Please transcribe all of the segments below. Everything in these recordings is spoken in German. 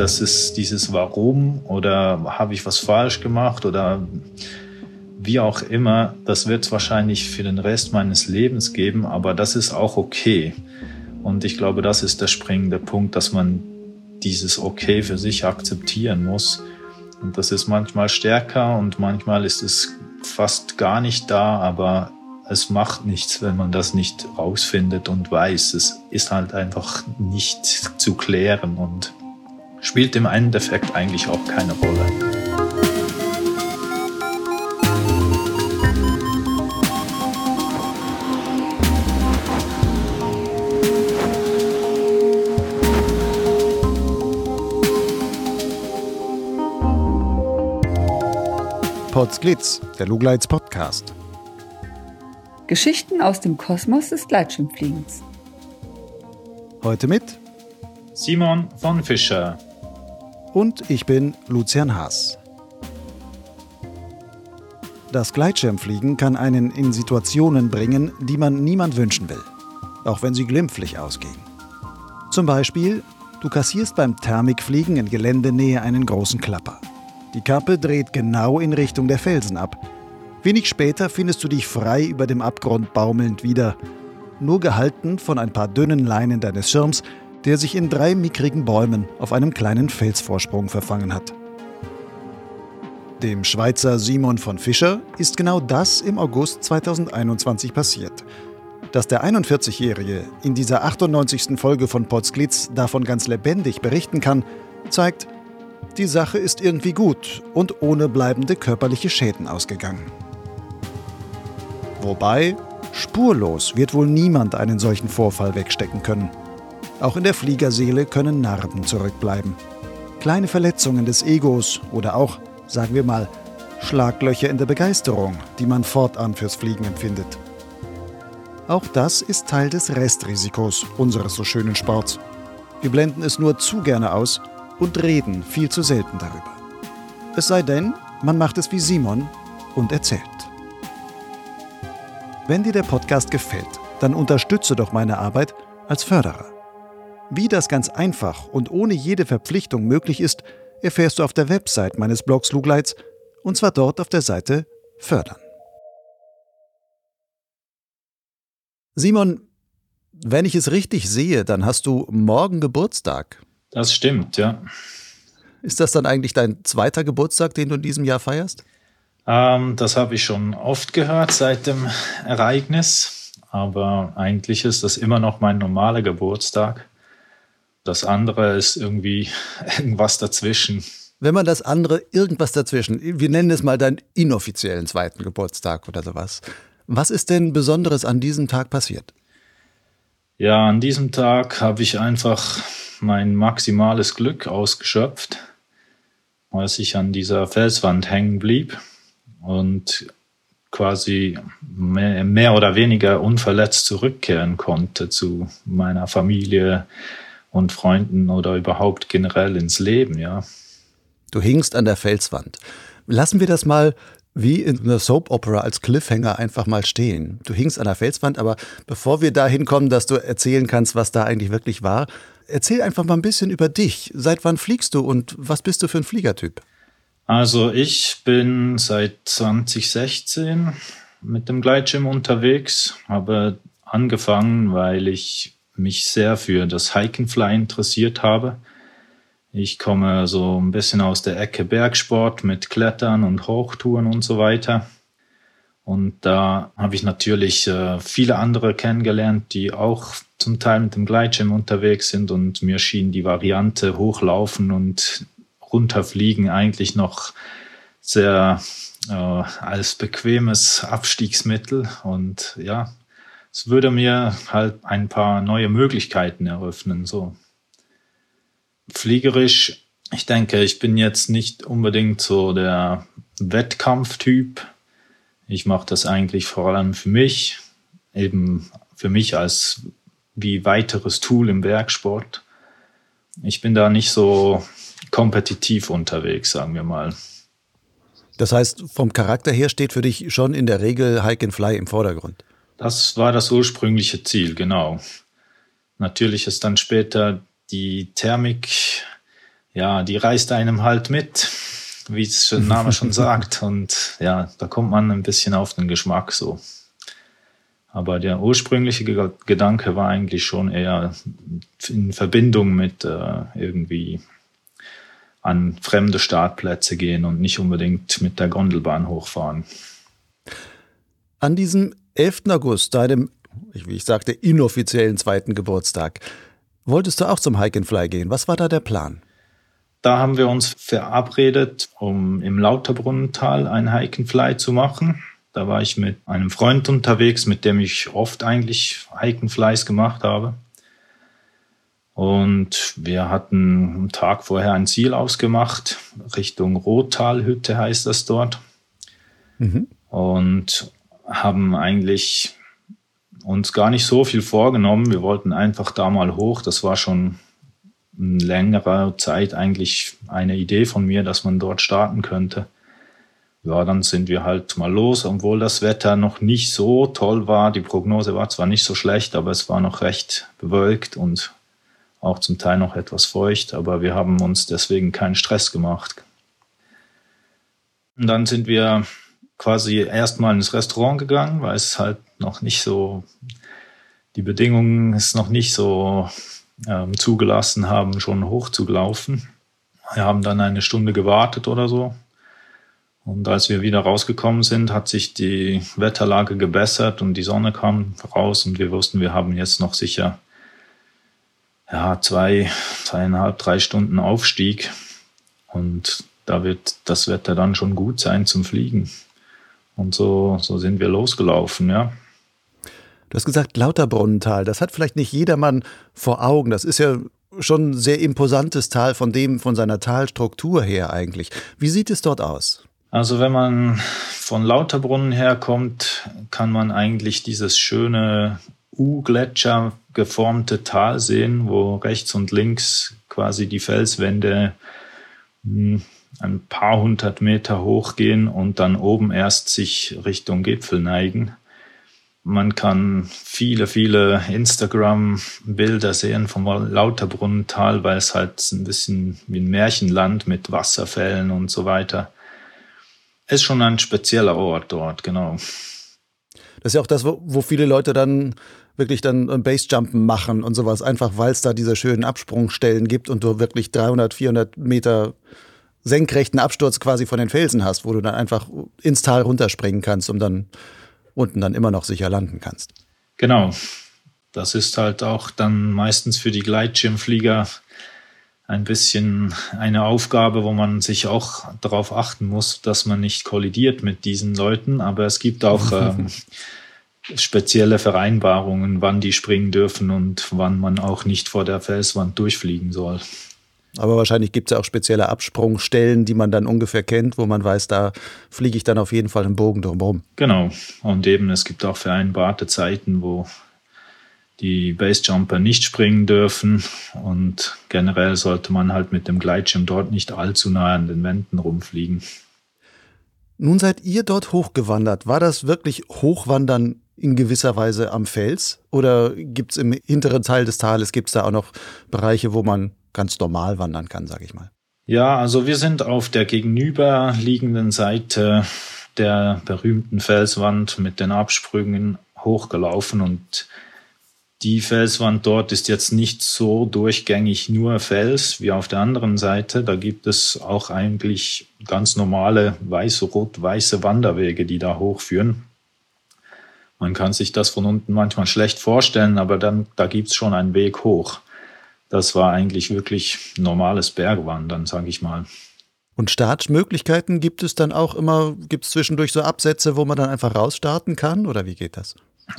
das ist dieses Warum oder habe ich was falsch gemacht oder wie auch immer, das wird es wahrscheinlich für den Rest meines Lebens geben, aber das ist auch okay. Und ich glaube, das ist der springende Punkt, dass man dieses Okay für sich akzeptieren muss. Und das ist manchmal stärker und manchmal ist es fast gar nicht da, aber es macht nichts, wenn man das nicht rausfindet und weiß. Es ist halt einfach nicht zu klären und spielt im Endeffekt eigentlich auch keine Rolle. Potsglitz, der Lugleits Podcast. Geschichten aus dem Kosmos des Gleitschirmfliegens. Heute mit Simon von Fischer. Und ich bin Lucian Haas. Das Gleitschirmfliegen kann einen in Situationen bringen, die man niemand wünschen will, auch wenn sie glimpflich ausgehen. Zum Beispiel, du kassierst beim Thermikfliegen in Geländenähe einen großen Klapper. Die Kappe dreht genau in Richtung der Felsen ab. Wenig später findest du dich frei über dem Abgrund baumelnd wieder, nur gehalten von ein paar dünnen Leinen deines Schirms, der sich in drei mickrigen Bäumen auf einem kleinen Felsvorsprung verfangen hat. Dem Schweizer Simon von Fischer ist genau das im August 2021 passiert. Dass der 41-Jährige in dieser 98. Folge von Potsglitz davon ganz lebendig berichten kann, zeigt, die Sache ist irgendwie gut und ohne bleibende körperliche Schäden ausgegangen. Wobei, spurlos wird wohl niemand einen solchen Vorfall wegstecken können. Auch in der Fliegerseele können Narben zurückbleiben. Kleine Verletzungen des Egos oder auch, sagen wir mal, Schlaglöcher in der Begeisterung, die man fortan fürs Fliegen empfindet. Auch das ist Teil des Restrisikos unseres so schönen Sports. Wir blenden es nur zu gerne aus und reden viel zu selten darüber. Es sei denn, man macht es wie Simon und erzählt. Wenn dir der Podcast gefällt, dann unterstütze doch meine Arbeit als Förderer. Wie das ganz einfach und ohne jede Verpflichtung möglich ist, erfährst du auf der Website meines Blogs Lugleits und zwar dort auf der Seite Fördern. Simon, wenn ich es richtig sehe, dann hast du morgen Geburtstag. Das stimmt, ja. Ist das dann eigentlich dein zweiter Geburtstag, den du in diesem Jahr feierst? Ähm, das habe ich schon oft gehört seit dem Ereignis, aber eigentlich ist das immer noch mein normaler Geburtstag. Das andere ist irgendwie irgendwas dazwischen. Wenn man das andere irgendwas dazwischen, wir nennen es mal deinen inoffiziellen zweiten Geburtstag oder sowas. Was ist denn Besonderes an diesem Tag passiert? Ja, an diesem Tag habe ich einfach mein maximales Glück ausgeschöpft, als ich an dieser Felswand hängen blieb und quasi mehr, mehr, oder weniger unverletzt zurückkehren konnte zu meiner Familie und Freunden oder überhaupt generell ins Leben, ja. Du hingst an der Felswand. Lassen wir das mal wie in einer Soap Opera als Cliffhanger einfach mal stehen. Du hingst an der Felswand, aber bevor wir dahin kommen, dass du erzählen kannst, was da eigentlich wirklich war, erzähl einfach mal ein bisschen über dich. Seit wann fliegst du und was bist du für ein Fliegertyp? Also ich bin seit 2016 mit dem Gleitschirm unterwegs, habe angefangen, weil ich mich sehr für das Hike and Fly interessiert habe. Ich komme so ein bisschen aus der Ecke Bergsport mit Klettern und Hochtouren und so weiter. Und da habe ich natürlich äh, viele andere kennengelernt, die auch zum Teil mit dem Gleitschirm unterwegs sind. Und mir schien die Variante hochlaufen und runterfliegen eigentlich noch sehr äh, als bequemes Abstiegsmittel. Und ja, es würde mir halt ein paar neue Möglichkeiten eröffnen. So fliegerisch, ich denke, ich bin jetzt nicht unbedingt so der Wettkampftyp. Ich mache das eigentlich vor allem für mich, eben für mich als wie weiteres Tool im Werksport. Ich bin da nicht so kompetitiv unterwegs, sagen wir mal. Das heißt, vom Charakter her steht für dich schon in der Regel Hike and Fly im Vordergrund. Das war das ursprüngliche Ziel, genau. Natürlich ist dann später die Thermik ja, die reißt einem halt mit, wie es der Name schon sagt. Und ja, da kommt man ein bisschen auf den Geschmack so. Aber der ursprüngliche Gedanke war eigentlich schon eher in Verbindung mit äh, irgendwie an fremde Startplätze gehen und nicht unbedingt mit der Gondelbahn hochfahren. An diesem 11. August, deinem, wie ich sagte, inoffiziellen zweiten Geburtstag, wolltest du auch zum Hike and Fly gehen. Was war da der Plan? Da haben wir uns verabredet, um im Lauterbrunnental ein Hike and Fly zu machen. Da war ich mit einem Freund unterwegs, mit dem ich oft eigentlich Hike and Flies gemacht habe. Und wir hatten am Tag vorher ein Ziel ausgemacht, Richtung Rottalhütte heißt das dort. Mhm. Und haben eigentlich uns gar nicht so viel vorgenommen. Wir wollten einfach da mal hoch. Das war schon in längerer Zeit eigentlich eine Idee von mir, dass man dort starten könnte. Ja, dann sind wir halt mal los, obwohl das Wetter noch nicht so toll war. Die Prognose war zwar nicht so schlecht, aber es war noch recht bewölkt und auch zum Teil noch etwas feucht, aber wir haben uns deswegen keinen Stress gemacht. Und dann sind wir quasi erstmal ins Restaurant gegangen, weil es halt noch nicht so, die Bedingungen es noch nicht so ähm, zugelassen haben, schon hochzulaufen. Wir haben dann eine Stunde gewartet oder so. Und als wir wieder rausgekommen sind, hat sich die Wetterlage gebessert und die Sonne kam raus und wir wussten, wir haben jetzt noch sicher ja, zwei, zweieinhalb, drei Stunden Aufstieg. Und da wird das Wetter dann schon gut sein zum Fliegen. Und so, so sind wir losgelaufen, ja. Du hast gesagt Lauterbrunnental. Das hat vielleicht nicht jedermann vor Augen. Das ist ja schon ein sehr imposantes Tal von dem, von seiner Talstruktur her eigentlich. Wie sieht es dort aus? Also wenn man von Lauterbrunnen herkommt, kann man eigentlich dieses schöne U-Gletscher geformte Tal sehen, wo rechts und links quasi die Felswände hm, ein paar hundert Meter hochgehen und dann oben erst sich Richtung Gipfel neigen. Man kann viele, viele Instagram-Bilder sehen vom Lauterbrunnental, weil es halt ein bisschen wie ein Märchenland mit Wasserfällen und so weiter. Ist schon ein spezieller Ort dort, genau. Das ist ja auch das, wo, viele Leute dann wirklich dann Basejumpen machen und sowas, einfach weil es da diese schönen Absprungstellen gibt und du wirklich 300, 400 Meter senkrechten Absturz quasi von den Felsen hast, wo du dann einfach ins Tal runterspringen kannst, um dann unten dann immer noch sicher landen kannst. Genau. Das ist halt auch dann meistens für die Gleitschirmflieger ein bisschen eine Aufgabe, wo man sich auch darauf achten muss, dass man nicht kollidiert mit diesen Leuten. Aber es gibt auch ähm, spezielle Vereinbarungen, wann die springen dürfen und wann man auch nicht vor der Felswand durchfliegen soll. Aber wahrscheinlich gibt es ja auch spezielle Absprungstellen, die man dann ungefähr kennt, wo man weiß, da fliege ich dann auf jeden Fall einen Bogen drumherum. Genau. Und eben, es gibt auch vereinbarte Zeiten, wo die Basejumper nicht springen dürfen. Und generell sollte man halt mit dem Gleitschirm dort nicht allzu nah an den Wänden rumfliegen. Nun seid ihr dort hochgewandert. War das wirklich Hochwandern in gewisser Weise am Fels? Oder gibt es im hinteren Teil des Tales, gibt es da auch noch Bereiche, wo man ganz normal wandern kann, sage ich mal. Ja, also wir sind auf der gegenüberliegenden Seite der berühmten Felswand mit den Absprüngen hochgelaufen und die Felswand dort ist jetzt nicht so durchgängig nur Fels wie auf der anderen Seite. Da gibt es auch eigentlich ganz normale weiße, rot-weiße Wanderwege, die da hochführen. Man kann sich das von unten manchmal schlecht vorstellen, aber dann, da gibt's schon einen Weg hoch das war eigentlich wirklich normales Bergwandern, sage ich mal. Und Startmöglichkeiten gibt es dann auch immer, gibt es zwischendurch so Absätze, wo man dann einfach rausstarten kann oder wie geht das?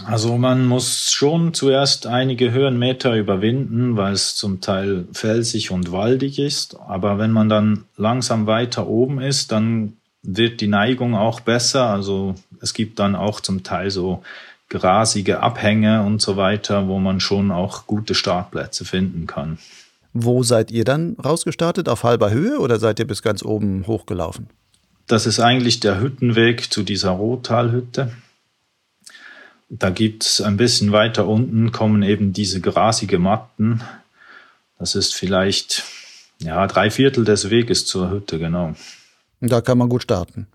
Also man muss schon zuerst einige Höhenmeter überwinden, weil es zum Teil felsig und waldig ist. Aber wenn man dann langsam weiter oben ist, dann wird die Neigung auch besser. Also es gibt dann auch zum Teil so grasige Abhänge und so weiter, wo man schon auch gute Startplätze finden kann. Wo seid ihr dann rausgestartet? Auf halber Höhe oder seid ihr bis ganz oben hochgelaufen? Das ist eigentlich der Hüttenweg zu dieser Rottalhütte. Da gibt es ein bisschen weiter unten kommen eben diese grasige Matten. Das ist vielleicht ja, drei Viertel des Weges zur Hütte, genau. Da kann man gut starten.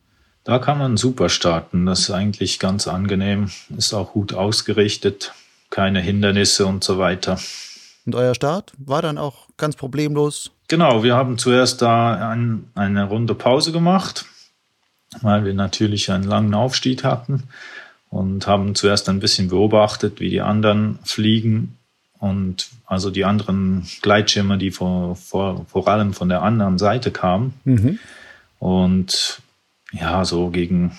Da kann man super starten. Das ist eigentlich ganz angenehm. Ist auch gut ausgerichtet. Keine Hindernisse und so weiter. Und euer Start war dann auch ganz problemlos? Genau, wir haben zuerst da ein, eine Runde Pause gemacht, weil wir natürlich einen langen Aufstieg hatten und haben zuerst ein bisschen beobachtet, wie die anderen fliegen und also die anderen Gleitschirme, die vor, vor, vor allem von der anderen Seite kamen. Mhm. Und ja, so gegen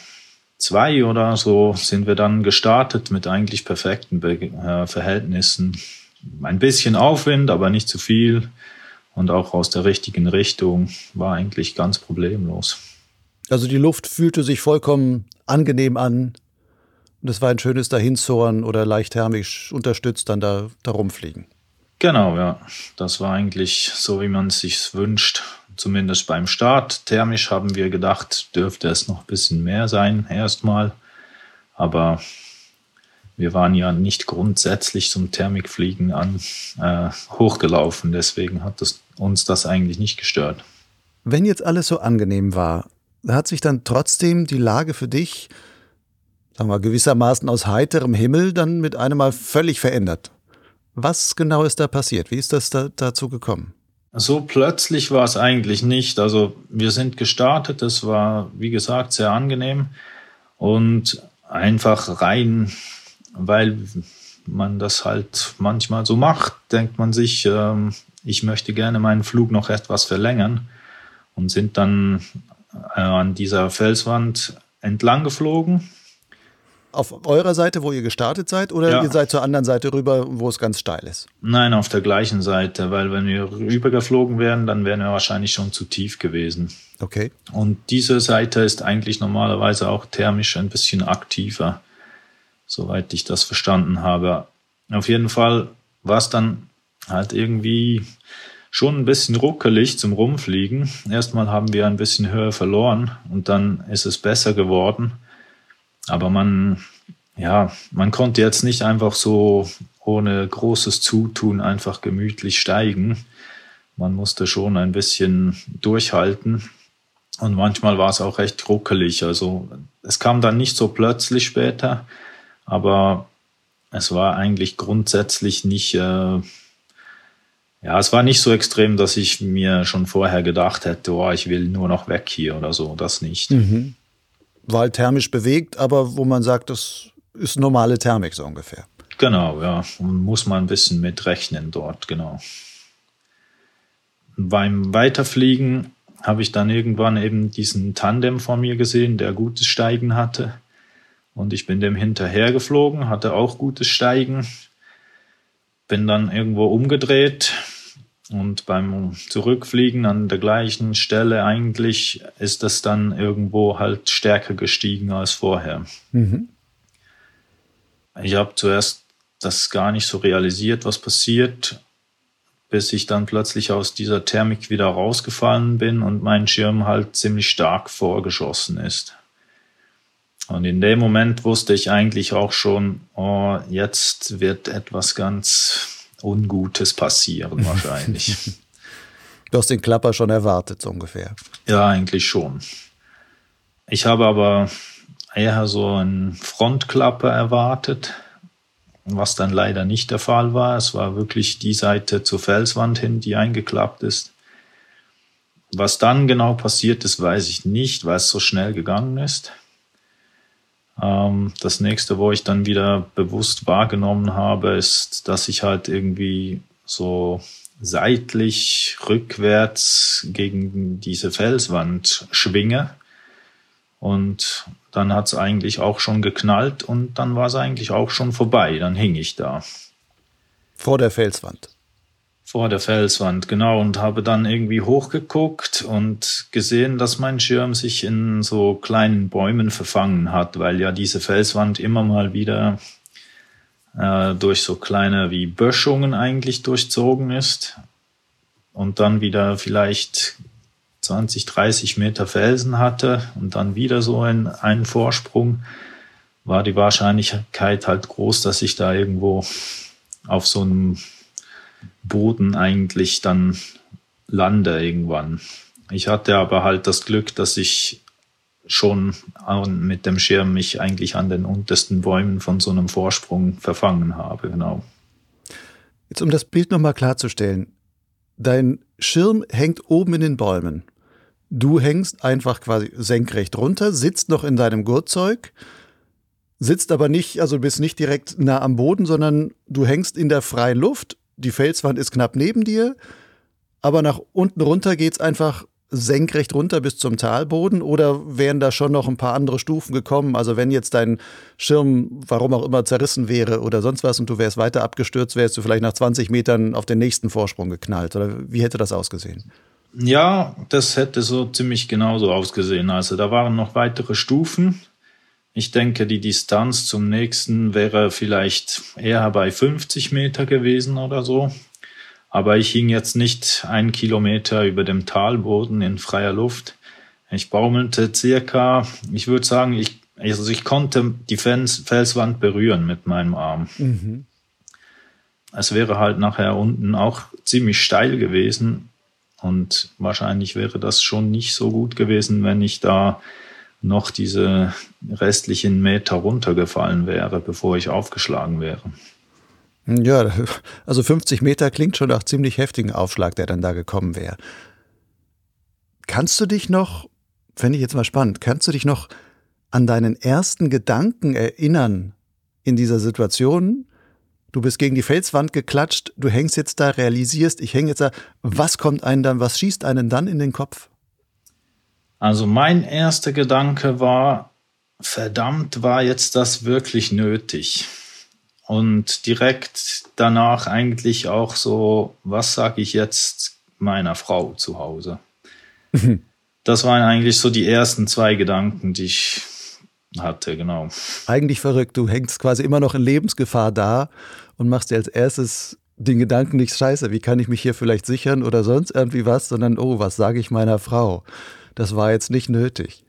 zwei oder so sind wir dann gestartet mit eigentlich perfekten Be äh, Verhältnissen. Ein bisschen Aufwind, aber nicht zu viel. Und auch aus der richtigen Richtung war eigentlich ganz problemlos. Also die Luft fühlte sich vollkommen angenehm an. Und es war ein schönes Dahinzoren oder leicht thermisch unterstützt dann da, da rumfliegen. Genau, ja. Das war eigentlich so, wie man es sich wünscht zumindest beim Start. Thermisch haben wir gedacht, dürfte es noch ein bisschen mehr sein, erstmal. Aber wir waren ja nicht grundsätzlich zum Thermikfliegen an äh, hochgelaufen, deswegen hat das, uns das eigentlich nicht gestört. Wenn jetzt alles so angenehm war, hat sich dann trotzdem die Lage für dich, sagen wir gewissermaßen aus heiterem Himmel, dann mit einem Mal völlig verändert. Was genau ist da passiert? Wie ist das da, dazu gekommen? So plötzlich war es eigentlich nicht. Also wir sind gestartet, es war, wie gesagt, sehr angenehm und einfach rein, weil man das halt manchmal so macht, denkt man sich, ähm, ich möchte gerne meinen Flug noch etwas verlängern und sind dann äh, an dieser Felswand entlang geflogen auf eurer Seite, wo ihr gestartet seid, oder ja. ihr seid zur anderen Seite rüber, wo es ganz steil ist? Nein, auf der gleichen Seite, weil wenn wir rübergeflogen wären, dann wären wir wahrscheinlich schon zu tief gewesen. Okay. Und diese Seite ist eigentlich normalerweise auch thermisch ein bisschen aktiver, soweit ich das verstanden habe. Auf jeden Fall war es dann halt irgendwie schon ein bisschen ruckelig zum Rumfliegen. Erstmal haben wir ein bisschen Höhe verloren und dann ist es besser geworden. Aber man, ja, man konnte jetzt nicht einfach so ohne großes Zutun einfach gemütlich steigen. Man musste schon ein bisschen durchhalten. Und manchmal war es auch recht ruckelig. Also es kam dann nicht so plötzlich später, aber es war eigentlich grundsätzlich nicht, äh, ja, es war nicht so extrem, dass ich mir schon vorher gedacht hätte, oh, ich will nur noch weg hier oder so. Das nicht. Mhm halt thermisch bewegt, aber wo man sagt, das ist normale Thermik so ungefähr. Genau, ja. Muss man ein bisschen mitrechnen dort, genau. Beim Weiterfliegen habe ich dann irgendwann eben diesen Tandem vor mir gesehen, der gutes Steigen hatte. Und ich bin dem hinterher geflogen, hatte auch gutes Steigen. Bin dann irgendwo umgedreht, und beim Zurückfliegen an der gleichen Stelle eigentlich ist das dann irgendwo halt stärker gestiegen als vorher. Mhm. Ich habe zuerst das gar nicht so realisiert, was passiert, bis ich dann plötzlich aus dieser Thermik wieder rausgefallen bin und mein Schirm halt ziemlich stark vorgeschossen ist. Und in dem Moment wusste ich eigentlich auch schon, oh, jetzt wird etwas ganz Ungutes passieren wahrscheinlich. du hast den Klapper schon erwartet, so ungefähr. Ja, eigentlich schon. Ich habe aber eher so einen Frontklapper erwartet, was dann leider nicht der Fall war. Es war wirklich die Seite zur Felswand hin, die eingeklappt ist. Was dann genau passiert ist, weiß ich nicht, weil es so schnell gegangen ist. Ähm, das nächste, wo ich dann wieder bewusst wahrgenommen habe, ist, dass ich halt irgendwie so seitlich rückwärts gegen diese Felswand schwinge. Und dann hat es eigentlich auch schon geknallt und dann war es eigentlich auch schon vorbei. Dann hing ich da. Vor der Felswand. Vor der Felswand, genau. Und habe dann irgendwie hochgeguckt und gesehen, dass mein Schirm sich in so kleinen Bäumen verfangen hat, weil ja diese Felswand immer mal wieder äh, durch so kleine wie Böschungen eigentlich durchzogen ist. Und dann wieder vielleicht 20, 30 Meter Felsen hatte und dann wieder so ein, einen Vorsprung, war die Wahrscheinlichkeit halt groß, dass ich da irgendwo auf so einem Boden eigentlich dann lande irgendwann. Ich hatte aber halt das Glück, dass ich schon mit dem Schirm mich eigentlich an den untersten Bäumen von so einem Vorsprung verfangen habe, genau. Jetzt um das Bild nochmal klarzustellen. Dein Schirm hängt oben in den Bäumen. Du hängst einfach quasi senkrecht runter, sitzt noch in deinem Gurtzeug, sitzt aber nicht, also bist nicht direkt nah am Boden, sondern du hängst in der freien Luft. Die Felswand ist knapp neben dir, aber nach unten runter geht's einfach senkrecht runter bis zum Talboden oder wären da schon noch ein paar andere Stufen gekommen? Also wenn jetzt dein Schirm, warum auch immer, zerrissen wäre oder sonst was und du wärst weiter abgestürzt, wärst du vielleicht nach 20 Metern auf den nächsten Vorsprung geknallt oder wie hätte das ausgesehen? Ja, das hätte so ziemlich genauso ausgesehen. Also da waren noch weitere Stufen. Ich denke, die Distanz zum nächsten wäre vielleicht eher bei 50 Meter gewesen oder so. Aber ich hing jetzt nicht einen Kilometer über dem Talboden in freier Luft. Ich baumelte circa, ich würde sagen, ich, also ich konnte die Fels, Felswand berühren mit meinem Arm. Mhm. Es wäre halt nachher unten auch ziemlich steil gewesen und wahrscheinlich wäre das schon nicht so gut gewesen, wenn ich da noch diese restlichen Meter runtergefallen wäre, bevor ich aufgeschlagen wäre. Ja, also 50 Meter klingt schon nach ziemlich heftigen Aufschlag, der dann da gekommen wäre. Kannst du dich noch, fände ich jetzt mal spannend, kannst du dich noch an deinen ersten Gedanken erinnern in dieser Situation? Du bist gegen die Felswand geklatscht, du hängst jetzt da, realisierst, ich hänge jetzt da. Was kommt einen dann, was schießt einen dann in den Kopf? Also mein erster Gedanke war, verdammt, war jetzt das wirklich nötig? Und direkt danach eigentlich auch so, was sage ich jetzt meiner Frau zu Hause? das waren eigentlich so die ersten zwei Gedanken, die ich hatte, genau. Eigentlich verrückt, du hängst quasi immer noch in Lebensgefahr da und machst dir als erstes den Gedanken nicht scheiße, wie kann ich mich hier vielleicht sichern oder sonst irgendwie was, sondern oh, was sage ich meiner Frau? Das war jetzt nicht nötig.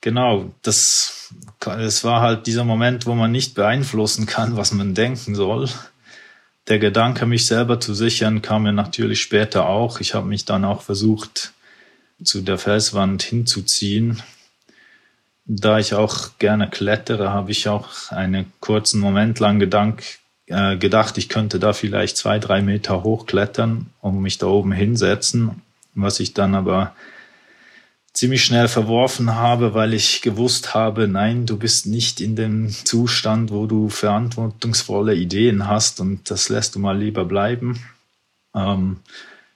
Genau, das, das war halt dieser Moment, wo man nicht beeinflussen kann, was man denken soll. Der Gedanke, mich selber zu sichern, kam mir natürlich später auch. Ich habe mich dann auch versucht, zu der Felswand hinzuziehen. Da ich auch gerne klettere, habe ich auch einen kurzen Moment lang Gedank, äh, gedacht, ich könnte da vielleicht zwei, drei Meter hochklettern und mich da oben hinsetzen, was ich dann aber ziemlich schnell verworfen habe, weil ich gewusst habe, nein, du bist nicht in dem Zustand, wo du verantwortungsvolle Ideen hast und das lässt du mal lieber bleiben. Ähm,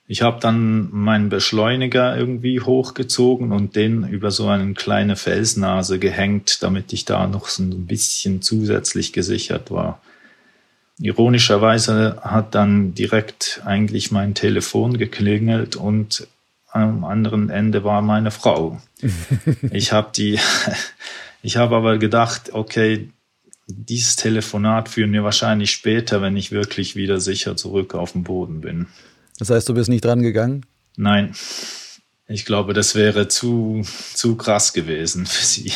ich habe dann meinen Beschleuniger irgendwie hochgezogen und den über so eine kleine Felsnase gehängt, damit ich da noch so ein bisschen zusätzlich gesichert war. Ironischerweise hat dann direkt eigentlich mein Telefon geklingelt und am anderen Ende war meine Frau. ich habe die, ich habe aber gedacht, okay, dieses Telefonat führen wir wahrscheinlich später, wenn ich wirklich wieder sicher zurück auf dem Boden bin. Das heißt, du bist nicht dran gegangen? Nein. Ich glaube, das wäre zu, zu krass gewesen für sie.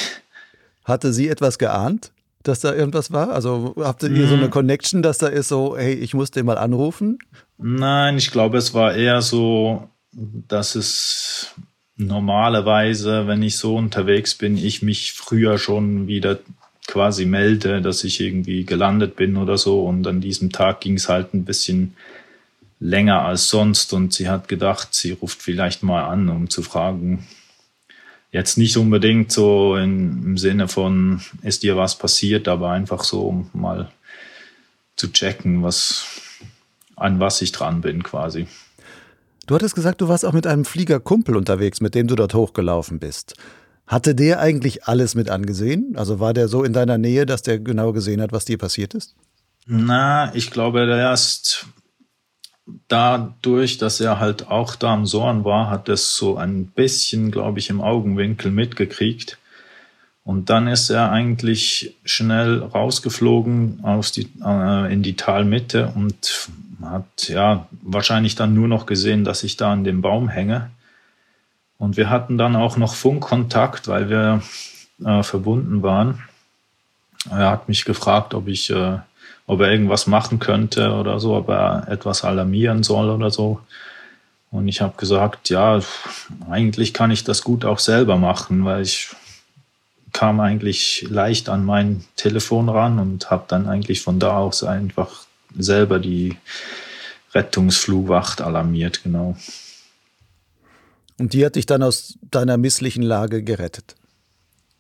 Hatte sie etwas geahnt, dass da irgendwas war? Also habt ihr hm. so eine Connection, dass da ist so, hey, ich muss den mal anrufen? Nein, ich glaube, es war eher so, dass es normalerweise, wenn ich so unterwegs bin, ich mich früher schon wieder quasi melde, dass ich irgendwie gelandet bin oder so. Und an diesem Tag ging es halt ein bisschen länger als sonst. Und sie hat gedacht, sie ruft vielleicht mal an, um zu fragen. Jetzt nicht unbedingt so in, im Sinne von, ist dir was passiert, aber einfach so, um mal zu checken, was, an was ich dran bin quasi. Du hattest gesagt, du warst auch mit einem Fliegerkumpel unterwegs, mit dem du dort hochgelaufen bist. Hatte der eigentlich alles mit angesehen? Also war der so in deiner Nähe, dass der genau gesehen hat, was dir passiert ist? Na, ich glaube, der ist dadurch, dass er halt auch da am Sorn war, hat es so ein bisschen, glaube ich, im Augenwinkel mitgekriegt. Und dann ist er eigentlich schnell rausgeflogen aus die, äh, in die Talmitte und hat ja wahrscheinlich dann nur noch gesehen, dass ich da an dem Baum hänge. Und wir hatten dann auch noch Funkkontakt, weil wir äh, verbunden waren. Er hat mich gefragt, ob ich, äh, ob er irgendwas machen könnte oder so, ob er etwas alarmieren soll oder so. Und ich habe gesagt, ja, eigentlich kann ich das gut auch selber machen, weil ich kam eigentlich leicht an mein Telefon ran und habe dann eigentlich von da aus einfach selber die Rettungsflugwacht alarmiert, genau. Und die hat dich dann aus deiner misslichen Lage gerettet.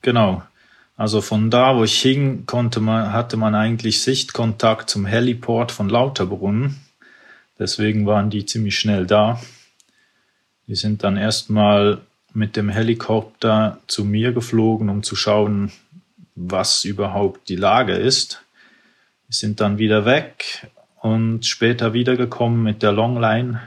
Genau. Also von da, wo ich hing, konnte man, hatte man eigentlich Sichtkontakt zum Heliport von Lauterbrunnen. Deswegen waren die ziemlich schnell da. Die sind dann erstmal mit dem Helikopter zu mir geflogen, um zu schauen, was überhaupt die Lage ist. Die sind dann wieder weg und später wiedergekommen mit der Longline.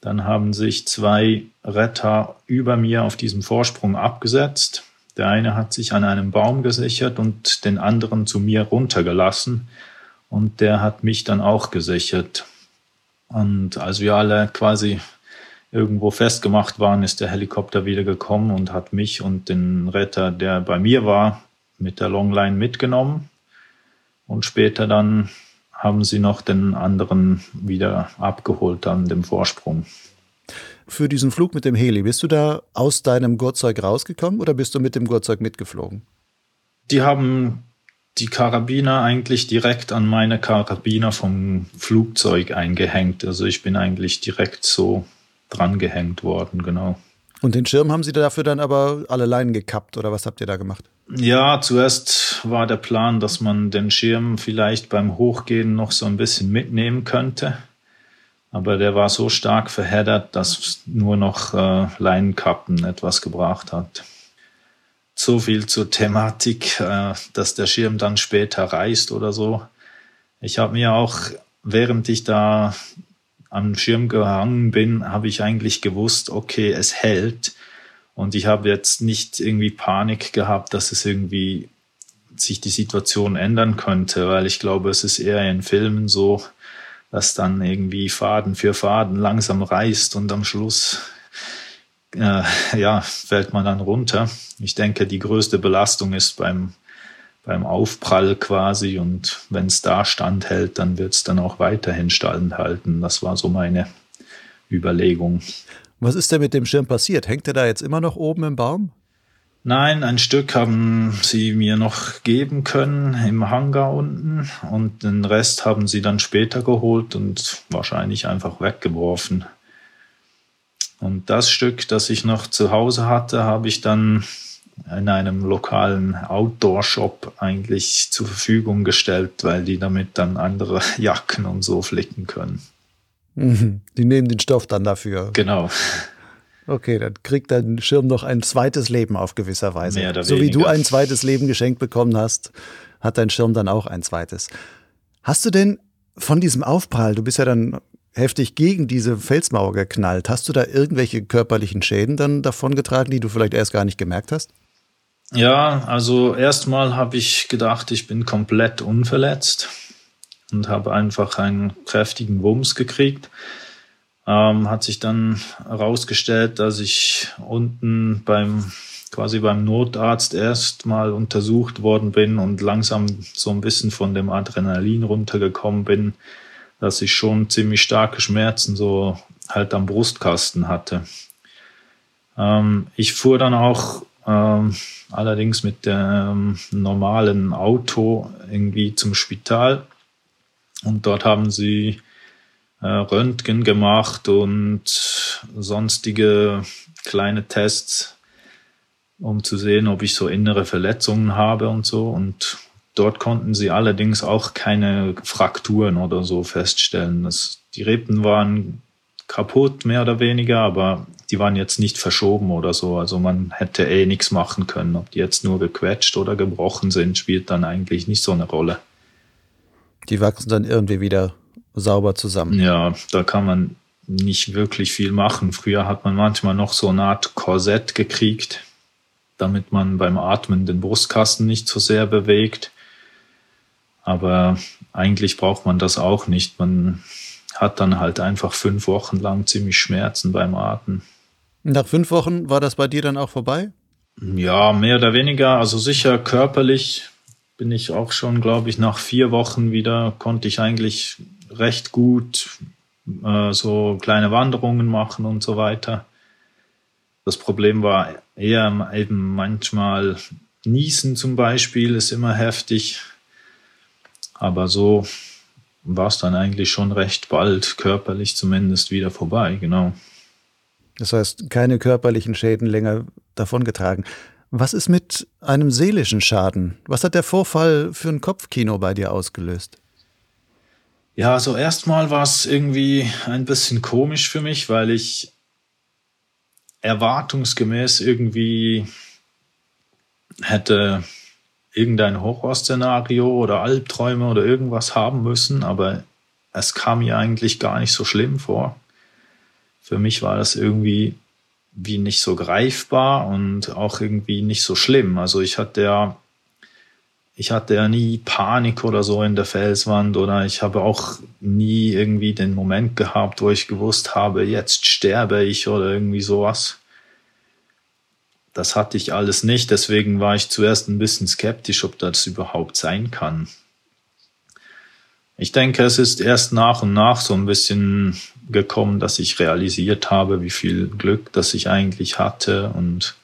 Dann haben sich zwei Retter über mir auf diesem Vorsprung abgesetzt. Der eine hat sich an einem Baum gesichert und den anderen zu mir runtergelassen. Und der hat mich dann auch gesichert. Und als wir alle quasi irgendwo festgemacht waren, ist der Helikopter wieder gekommen und hat mich und den Retter, der bei mir war, mit der Longline mitgenommen. Und später dann haben sie noch den anderen wieder abgeholt an dem Vorsprung. Für diesen Flug mit dem Heli, bist du da aus deinem Gurtzeug rausgekommen oder bist du mit dem Gurtzeug mitgeflogen? Die haben die Karabiner eigentlich direkt an meine Karabiner vom Flugzeug eingehängt. Also ich bin eigentlich direkt so dran gehängt worden, genau. Und den Schirm haben Sie dafür dann aber alle Leinen gekappt oder was habt ihr da gemacht? Ja, zuerst war der Plan, dass man den Schirm vielleicht beim Hochgehen noch so ein bisschen mitnehmen könnte. Aber der war so stark verheddert, dass nur noch äh, Leinenkappen etwas gebracht hat. So viel zur Thematik, äh, dass der Schirm dann später reißt oder so. Ich habe mir auch, während ich da am Schirm gehangen bin, habe ich eigentlich gewusst, okay, es hält. Und ich habe jetzt nicht irgendwie Panik gehabt, dass es irgendwie sich die Situation ändern könnte, weil ich glaube, es ist eher in Filmen so, dass dann irgendwie Faden für Faden langsam reißt und am Schluss äh, ja, fällt man dann runter. Ich denke, die größte Belastung ist beim beim Aufprall quasi und wenn es da standhält, dann wird es dann auch weiterhin standhalten. Das war so meine Überlegung. Was ist denn mit dem Schirm passiert? Hängt er da jetzt immer noch oben im Baum? Nein, ein Stück haben sie mir noch geben können im Hangar unten und den Rest haben sie dann später geholt und wahrscheinlich einfach weggeworfen. Und das Stück, das ich noch zu Hause hatte, habe ich dann in einem lokalen Outdoor-Shop eigentlich zur Verfügung gestellt, weil die damit dann andere Jacken und so flicken können. Mhm. Die nehmen den Stoff dann dafür. Genau. Okay, dann kriegt dein Schirm noch ein zweites Leben auf gewisser Weise. Mehr oder so weniger. wie du ein zweites Leben geschenkt bekommen hast, hat dein Schirm dann auch ein zweites. Hast du denn von diesem Aufprall, du bist ja dann heftig gegen diese Felsmauer geknallt, hast du da irgendwelche körperlichen Schäden dann davongetragen, die du vielleicht erst gar nicht gemerkt hast? Ja, also erstmal habe ich gedacht, ich bin komplett unverletzt und habe einfach einen kräftigen Wumms gekriegt. Ähm, hat sich dann herausgestellt, dass ich unten beim quasi beim Notarzt erstmal untersucht worden bin und langsam so ein bisschen von dem Adrenalin runtergekommen bin, dass ich schon ziemlich starke Schmerzen so halt am Brustkasten hatte. Ähm, ich fuhr dann auch ähm, allerdings mit dem normalen Auto irgendwie zum Spital. Und dort haben sie äh, Röntgen gemacht und sonstige kleine Tests, um zu sehen, ob ich so innere Verletzungen habe und so. Und dort konnten sie allerdings auch keine Frakturen oder so feststellen. Das, die Rippen waren kaputt, mehr oder weniger, aber die waren jetzt nicht verschoben oder so. Also man hätte eh nichts machen können. Ob die jetzt nur gequetscht oder gebrochen sind, spielt dann eigentlich nicht so eine Rolle. Die wachsen dann irgendwie wieder sauber zusammen. Ja, da kann man nicht wirklich viel machen. Früher hat man manchmal noch so eine Art Korsett gekriegt, damit man beim Atmen den Brustkasten nicht so sehr bewegt. Aber eigentlich braucht man das auch nicht. Man hat dann halt einfach fünf Wochen lang ziemlich Schmerzen beim Atmen. Nach fünf Wochen war das bei dir dann auch vorbei? Ja, mehr oder weniger. Also sicher körperlich bin ich auch schon, glaube ich, nach vier Wochen wieder, konnte ich eigentlich recht gut äh, so kleine Wanderungen machen und so weiter. Das Problem war eher eben manchmal Niesen zum Beispiel ist immer heftig. Aber so war es dann eigentlich schon recht bald, körperlich zumindest, wieder vorbei, genau. Das heißt, keine körperlichen Schäden länger davongetragen. Was ist mit einem seelischen Schaden? Was hat der Vorfall für ein Kopfkino bei dir ausgelöst? Ja, also erstmal war es irgendwie ein bisschen komisch für mich, weil ich erwartungsgemäß irgendwie hätte irgendein Horrorszenario oder Albträume oder irgendwas haben müssen, aber es kam mir eigentlich gar nicht so schlimm vor. Für mich war das irgendwie wie nicht so greifbar und auch irgendwie nicht so schlimm. Also ich hatte ja, ich hatte ja nie Panik oder so in der Felswand oder ich habe auch nie irgendwie den Moment gehabt, wo ich gewusst habe, jetzt sterbe ich oder irgendwie sowas. Das hatte ich alles nicht, deswegen war ich zuerst ein bisschen skeptisch, ob das überhaupt sein kann. Ich denke, es ist erst nach und nach so ein bisschen gekommen, dass ich realisiert habe, wie viel Glück das ich eigentlich hatte und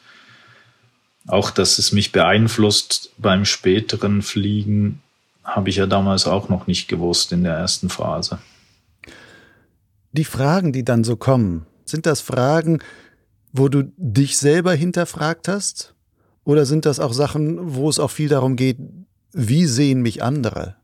auch, dass es mich beeinflusst beim späteren Fliegen, habe ich ja damals auch noch nicht gewusst in der ersten Phase. Die Fragen, die dann so kommen, sind das Fragen, wo du dich selber hinterfragt hast? Oder sind das auch Sachen, wo es auch viel darum geht, wie sehen mich andere?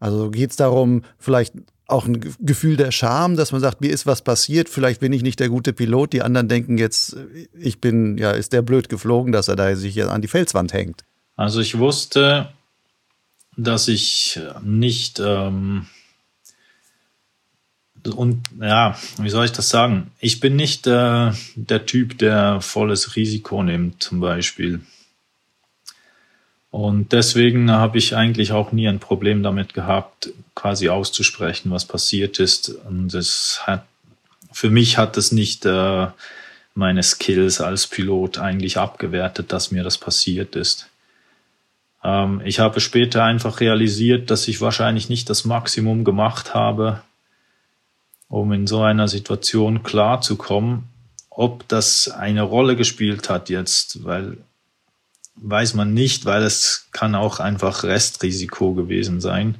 Also geht es darum, vielleicht auch ein Gefühl der Scham, dass man sagt, mir ist was passiert, vielleicht bin ich nicht der gute Pilot, die anderen denken jetzt, ich bin, ja, ist der blöd geflogen, dass er da sich an die Felswand hängt. Also ich wusste, dass ich nicht ähm, und ja, wie soll ich das sagen? Ich bin nicht äh, der Typ, der volles Risiko nimmt, zum Beispiel. Und deswegen habe ich eigentlich auch nie ein Problem damit gehabt, quasi auszusprechen, was passiert ist. Und es hat, für mich hat es nicht äh, meine Skills als Pilot eigentlich abgewertet, dass mir das passiert ist. Ähm, ich habe später einfach realisiert, dass ich wahrscheinlich nicht das Maximum gemacht habe, um in so einer Situation klarzukommen. Ob das eine Rolle gespielt hat jetzt, weil weiß man nicht, weil es kann auch einfach Restrisiko gewesen sein.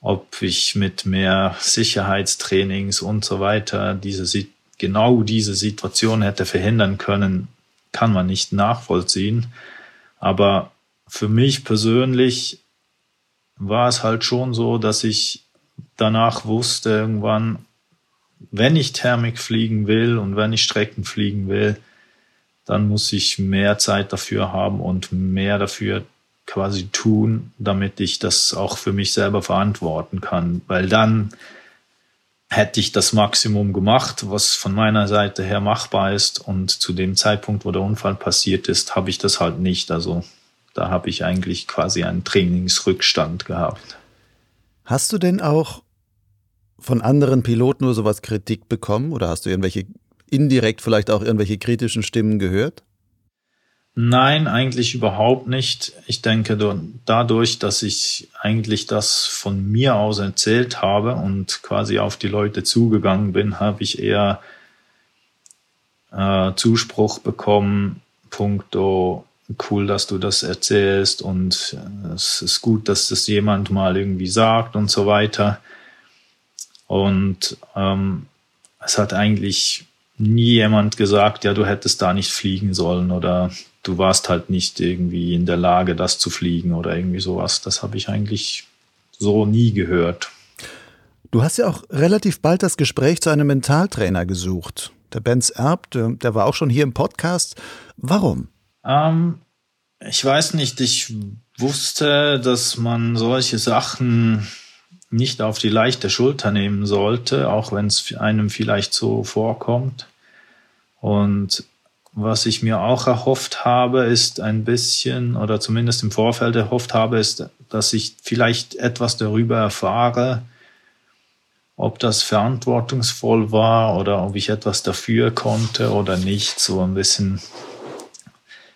Ob ich mit mehr Sicherheitstrainings und so weiter diese, genau diese Situation hätte verhindern können, kann man nicht nachvollziehen. Aber für mich persönlich war es halt schon so, dass ich danach wusste irgendwann, wenn ich Thermik fliegen will und wenn ich Strecken fliegen will, dann muss ich mehr Zeit dafür haben und mehr dafür quasi tun, damit ich das auch für mich selber verantworten kann. Weil dann hätte ich das Maximum gemacht, was von meiner Seite her machbar ist. Und zu dem Zeitpunkt, wo der Unfall passiert ist, habe ich das halt nicht. Also da habe ich eigentlich quasi einen Trainingsrückstand gehabt. Hast du denn auch von anderen Piloten nur sowas Kritik bekommen oder hast du irgendwelche indirekt vielleicht auch irgendwelche kritischen Stimmen gehört? Nein, eigentlich überhaupt nicht. Ich denke, dadurch, dass ich eigentlich das von mir aus erzählt habe und quasi auf die Leute zugegangen bin, habe ich eher äh, Zuspruch bekommen, punkto cool, dass du das erzählst und äh, es ist gut, dass das jemand mal irgendwie sagt und so weiter. Und ähm, es hat eigentlich nie jemand gesagt, ja, du hättest da nicht fliegen sollen oder du warst halt nicht irgendwie in der Lage, das zu fliegen oder irgendwie sowas. Das habe ich eigentlich so nie gehört. Du hast ja auch relativ bald das Gespräch zu einem Mentaltrainer gesucht. Der Benz Erb, der, der war auch schon hier im Podcast. Warum? Ähm, ich weiß nicht. Ich wusste, dass man solche Sachen nicht auf die leichte Schulter nehmen sollte, auch wenn es einem vielleicht so vorkommt. Und was ich mir auch erhofft habe, ist ein bisschen, oder zumindest im Vorfeld erhofft habe, ist, dass ich vielleicht etwas darüber erfahre, ob das verantwortungsvoll war oder ob ich etwas dafür konnte oder nicht. So ein bisschen.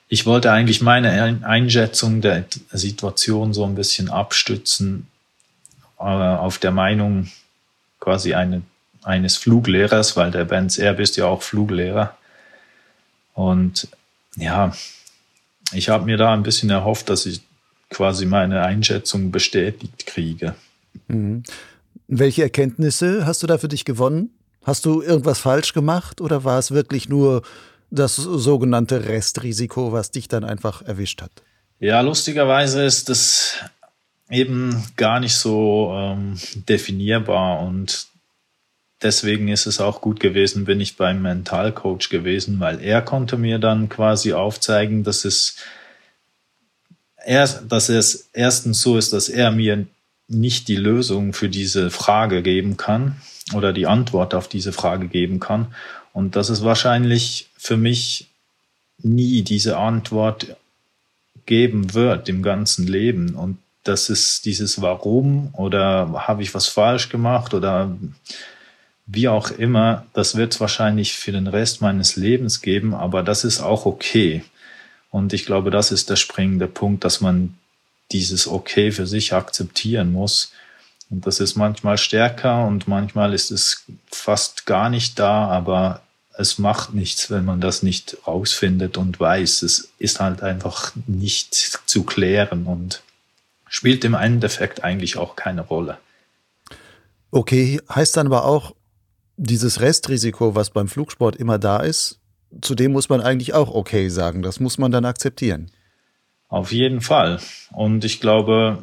Ich wollte eigentlich meine Einschätzung der Situation so ein bisschen abstützen äh, auf der Meinung quasi eine, eines Fluglehrers, weil der Benz Erb ist ja auch Fluglehrer. Und ja, ich habe mir da ein bisschen erhofft, dass ich quasi meine Einschätzung bestätigt kriege. Mhm. Welche Erkenntnisse hast du da für dich gewonnen? Hast du irgendwas falsch gemacht oder war es wirklich nur das sogenannte Restrisiko, was dich dann einfach erwischt hat? Ja, lustigerweise ist das eben gar nicht so ähm, definierbar und deswegen ist es auch gut gewesen, bin ich beim Mentalcoach gewesen, weil er konnte mir dann quasi aufzeigen, dass es erst, dass es erstens so ist, dass er mir nicht die Lösung für diese Frage geben kann oder die Antwort auf diese Frage geben kann. Und dass es wahrscheinlich für mich nie diese Antwort geben wird im ganzen Leben. Und das ist dieses Warum oder habe ich was falsch gemacht oder wie auch immer, das wird es wahrscheinlich für den Rest meines Lebens geben, aber das ist auch okay. Und ich glaube, das ist der springende Punkt, dass man dieses Okay für sich akzeptieren muss. Und das ist manchmal stärker und manchmal ist es fast gar nicht da, aber es macht nichts, wenn man das nicht rausfindet und weiß. Es ist halt einfach nicht zu klären und spielt im Endeffekt eigentlich auch keine Rolle. Okay, heißt dann aber auch, dieses Restrisiko, was beim Flugsport immer da ist, zu dem muss man eigentlich auch okay sagen. Das muss man dann akzeptieren. Auf jeden Fall. Und ich glaube,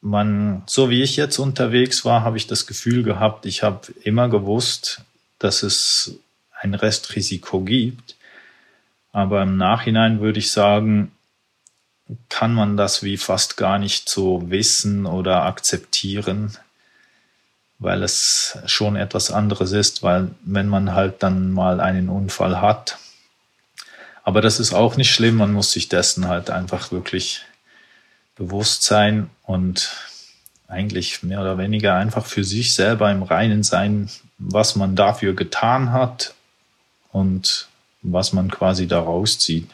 man, so wie ich jetzt unterwegs war, habe ich das Gefühl gehabt, ich habe immer gewusst, dass es ein Restrisiko gibt. Aber im Nachhinein würde ich sagen, kann man das wie fast gar nicht so wissen oder akzeptieren, weil es schon etwas anderes ist, weil wenn man halt dann mal einen Unfall hat, aber das ist auch nicht schlimm, man muss sich dessen halt einfach wirklich bewusst sein und eigentlich mehr oder weniger einfach für sich selber im Reinen sein, was man dafür getan hat und was man quasi daraus zieht.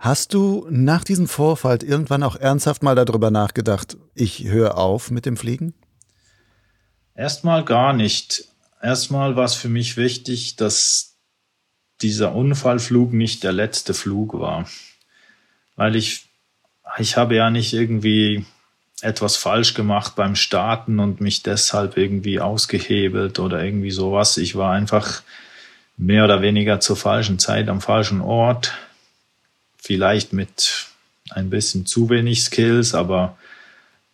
Hast du nach diesem Vorfall irgendwann auch ernsthaft mal darüber nachgedacht, ich höre auf mit dem Fliegen? Erstmal gar nicht. Erstmal war es für mich wichtig, dass dieser Unfallflug nicht der letzte Flug war. Weil ich, ich habe ja nicht irgendwie etwas falsch gemacht beim Starten und mich deshalb irgendwie ausgehebelt oder irgendwie sowas. Ich war einfach mehr oder weniger zur falschen Zeit am falschen Ort vielleicht mit ein bisschen zu wenig Skills, aber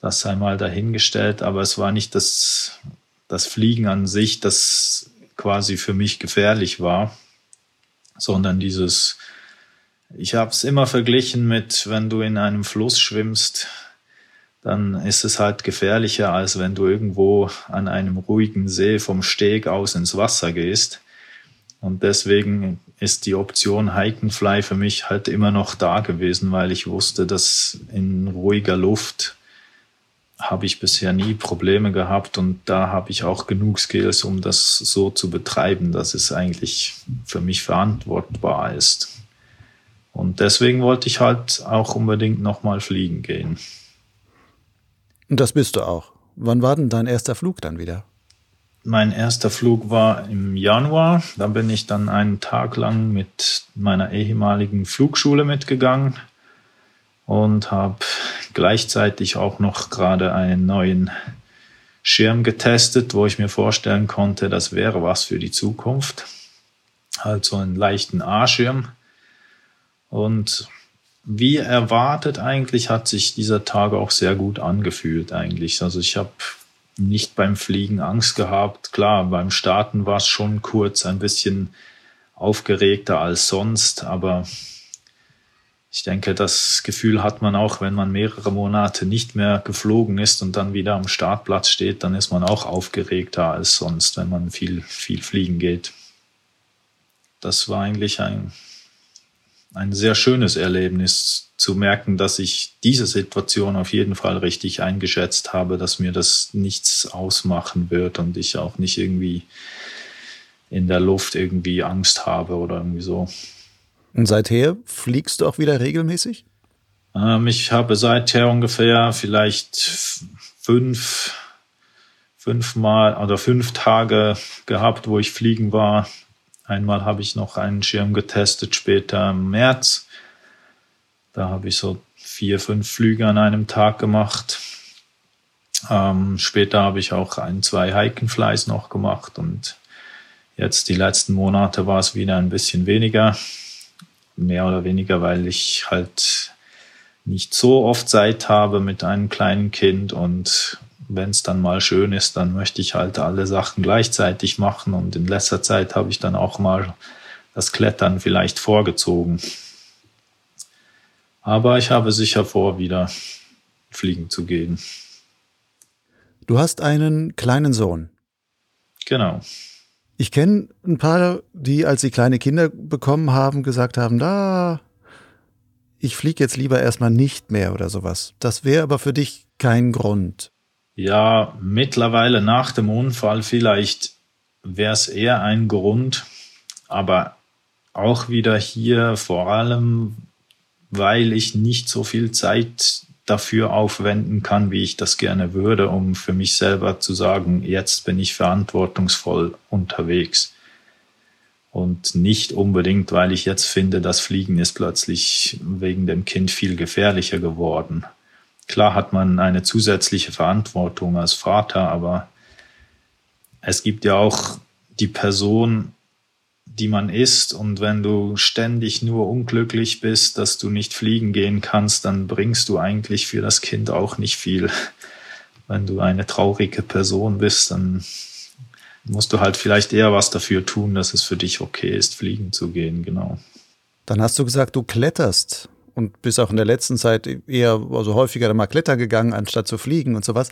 das sei mal dahingestellt. Aber es war nicht das, das Fliegen an sich, das quasi für mich gefährlich war, sondern dieses, ich habe es immer verglichen mit, wenn du in einem Fluss schwimmst, dann ist es halt gefährlicher, als wenn du irgendwo an einem ruhigen See vom Steg aus ins Wasser gehst. Und deswegen ist die Option Hikenfly für mich halt immer noch da gewesen, weil ich wusste, dass in ruhiger Luft habe ich bisher nie Probleme gehabt und da habe ich auch genug Skills, um das so zu betreiben, dass es eigentlich für mich verantwortbar ist. Und deswegen wollte ich halt auch unbedingt nochmal fliegen gehen. Das bist du auch. Wann war denn dein erster Flug dann wieder? Mein erster Flug war im Januar. Da bin ich dann einen Tag lang mit meiner ehemaligen Flugschule mitgegangen und habe gleichzeitig auch noch gerade einen neuen Schirm getestet, wo ich mir vorstellen konnte, das wäre was für die Zukunft. Also einen leichten A-Schirm. Und wie erwartet eigentlich hat sich dieser Tag auch sehr gut angefühlt eigentlich. Also ich habe nicht beim Fliegen Angst gehabt. Klar, beim Starten war es schon kurz ein bisschen aufgeregter als sonst, aber ich denke, das Gefühl hat man auch, wenn man mehrere Monate nicht mehr geflogen ist und dann wieder am Startplatz steht, dann ist man auch aufgeregter als sonst, wenn man viel, viel fliegen geht. Das war eigentlich ein, ein sehr schönes Erlebnis, zu merken, dass ich diese Situation auf jeden Fall richtig eingeschätzt habe, dass mir das nichts ausmachen wird und ich auch nicht irgendwie in der Luft irgendwie Angst habe oder irgendwie so. Und seither fliegst du auch wieder regelmäßig? Ähm, ich habe seither ungefähr vielleicht fünf, fünfmal oder fünf Tage gehabt, wo ich fliegen war. Einmal habe ich noch einen Schirm getestet, später im März. Da habe ich so vier, fünf Flüge an einem Tag gemacht. Ähm, später habe ich auch ein, zwei Hikenflies noch gemacht und jetzt die letzten Monate war es wieder ein bisschen weniger. Mehr oder weniger, weil ich halt nicht so oft Zeit habe mit einem kleinen Kind und wenn es dann mal schön ist, dann möchte ich halt alle Sachen gleichzeitig machen und in letzter Zeit habe ich dann auch mal das Klettern vielleicht vorgezogen. Aber ich habe sicher vor, wieder fliegen zu gehen. Du hast einen kleinen Sohn. Genau. Ich kenne ein paar, die, als sie kleine Kinder bekommen haben, gesagt haben, da, ich fliege jetzt lieber erstmal nicht mehr oder sowas. Das wäre aber für dich kein Grund. Ja, mittlerweile nach dem Unfall vielleicht wäre es eher ein Grund, aber auch wieder hier vor allem, weil ich nicht so viel Zeit dafür aufwenden kann, wie ich das gerne würde, um für mich selber zu sagen, jetzt bin ich verantwortungsvoll unterwegs. Und nicht unbedingt, weil ich jetzt finde, das Fliegen ist plötzlich wegen dem Kind viel gefährlicher geworden. Klar hat man eine zusätzliche Verantwortung als Vater, aber es gibt ja auch die Person, die man ist. Und wenn du ständig nur unglücklich bist, dass du nicht fliegen gehen kannst, dann bringst du eigentlich für das Kind auch nicht viel. Wenn du eine traurige Person bist, dann musst du halt vielleicht eher was dafür tun, dass es für dich okay ist, fliegen zu gehen, genau. Dann hast du gesagt, du kletterst und bist auch in der letzten Zeit eher, also häufiger mal klettern gegangen, anstatt zu fliegen und sowas.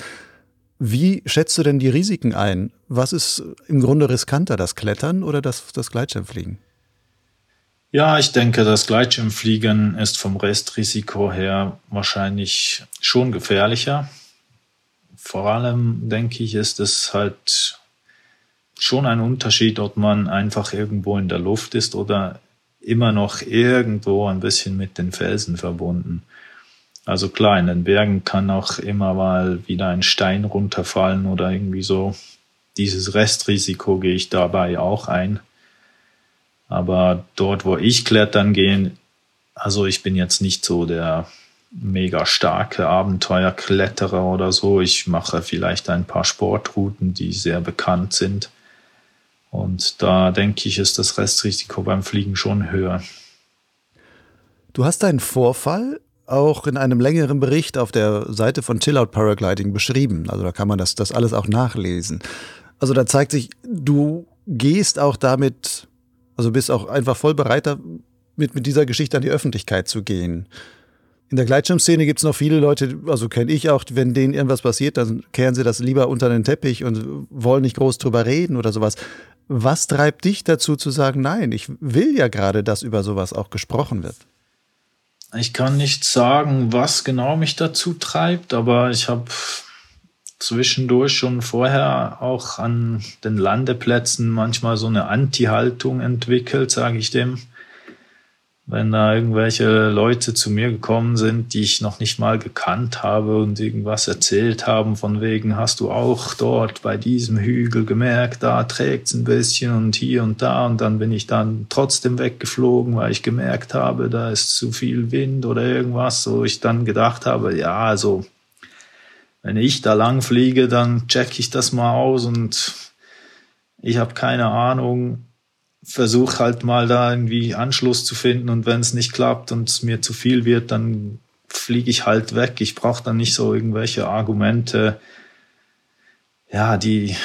Wie schätzt du denn die Risiken ein? Was ist im Grunde riskanter, das Klettern oder das, das Gleitschirmfliegen? Ja, ich denke, das Gleitschirmfliegen ist vom Restrisiko her wahrscheinlich schon gefährlicher. Vor allem denke ich, ist es halt schon ein Unterschied, ob man einfach irgendwo in der Luft ist oder immer noch irgendwo ein bisschen mit den Felsen verbunden. Also klar, in den Bergen kann auch immer mal wieder ein Stein runterfallen oder irgendwie so. Dieses Restrisiko gehe ich dabei auch ein. Aber dort, wo ich klettern gehe, also ich bin jetzt nicht so der mega starke Abenteuerkletterer oder so. Ich mache vielleicht ein paar Sportrouten, die sehr bekannt sind. Und da denke ich, ist das Restrisiko beim Fliegen schon höher. Du hast einen Vorfall auch in einem längeren Bericht auf der Seite von Chillout Paragliding beschrieben. Also da kann man das, das alles auch nachlesen. Also da zeigt sich, du gehst auch damit, also bist auch einfach voll bereit, mit, mit dieser Geschichte an die Öffentlichkeit zu gehen. In der Gleitschirmszene gibt es noch viele Leute, also kenne ich auch, wenn denen irgendwas passiert, dann kehren sie das lieber unter den Teppich und wollen nicht groß drüber reden oder sowas. Was treibt dich dazu zu sagen, nein, ich will ja gerade, dass über sowas auch gesprochen wird? Ich kann nicht sagen, was genau mich dazu treibt, aber ich habe zwischendurch schon vorher auch an den Landeplätzen manchmal so eine Anti-Haltung entwickelt, sage ich dem wenn da irgendwelche Leute zu mir gekommen sind, die ich noch nicht mal gekannt habe und irgendwas erzählt haben, von wegen, hast du auch dort bei diesem Hügel gemerkt, da trägt's ein bisschen und hier und da und dann bin ich dann trotzdem weggeflogen, weil ich gemerkt habe, da ist zu viel Wind oder irgendwas, so ich dann gedacht habe, ja, also wenn ich da lang fliege, dann check ich das mal aus und ich habe keine Ahnung, versuche halt mal da irgendwie Anschluss zu finden und wenn es nicht klappt und es mir zu viel wird, dann fliege ich halt weg. Ich brauche dann nicht so irgendwelche Argumente, ja, die